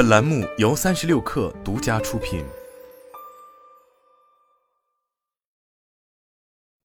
本栏目由三十六氪独家出品。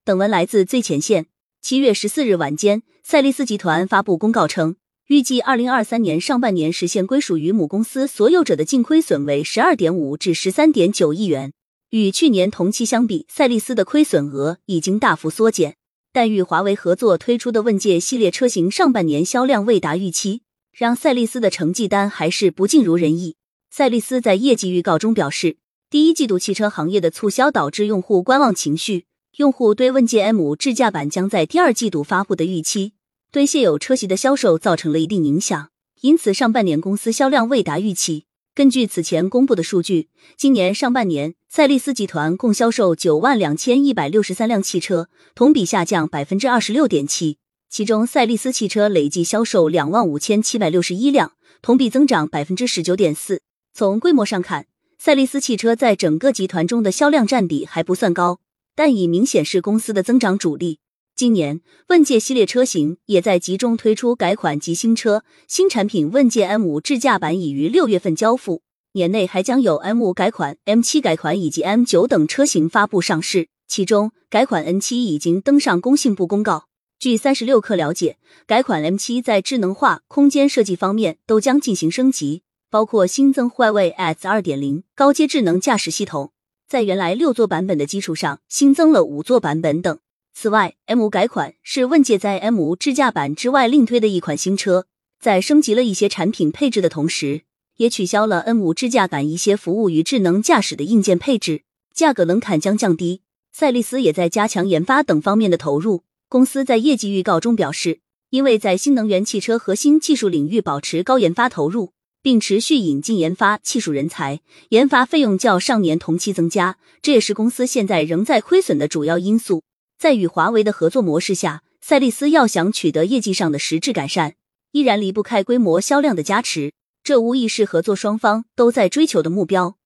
本文来自最前线。七月十四日晚间，赛力斯集团发布公告称，预计二零二三年上半年实现归属于母公司所有者的净亏损为十二点五至十三点九亿元。与去年同期相比，赛力斯的亏损额已经大幅缩减。但与华为合作推出的问界系列车型上半年销量未达预期，让赛力斯的成绩单还是不尽如人意。赛力斯在业绩预告中表示，第一季度汽车行业的促销导致用户观望情绪，用户对问界 M 智驾版将在第二季度发布的预期，对现有车型的销售造成了一定影响，因此上半年公司销量未达预期。根据此前公布的数据，今年上半年赛力斯集团共销售九万两千一百六十三辆汽车，同比下降百分之二十六点七。其中，赛力斯汽车累计销售两万五千七百六十一辆，同比增长百分之十九点四。从规模上看，赛力斯汽车在整个集团中的销量占比还不算高，但已明显是公司的增长主力。今年，问界系列车型也在集中推出改款及新车，新产品问界 M 五智驾版已于六月份交付，年内还将有 M 五改款、M 七改款以及 M 九等车型发布上市。其中，改款 N 七已经登上工信部公告。据三十六氪了解，改款 M 七在智能化、空间设计方面都将进行升级，包括新增 Huawei X 二点零高阶智能驾驶系统，在原来六座版本的基础上新增了五座版本等。此外，M 改款是问界在 M 智驾版之外另推的一款新车，在升级了一些产品配置的同时，也取消了 N 五智驾版一些服务于智能驾驶的硬件配置，价格门槛将降低。赛力斯也在加强研发等方面的投入。公司在业绩预告中表示，因为在新能源汽车核心技术领域保持高研发投入，并持续引进研发技术人才，研发费用较上年同期增加，这也是公司现在仍在亏损的主要因素。在与华为的合作模式下，赛力斯要想取得业绩上的实质改善，依然离不开规模销量的加持。这无疑是合作双方都在追求的目标。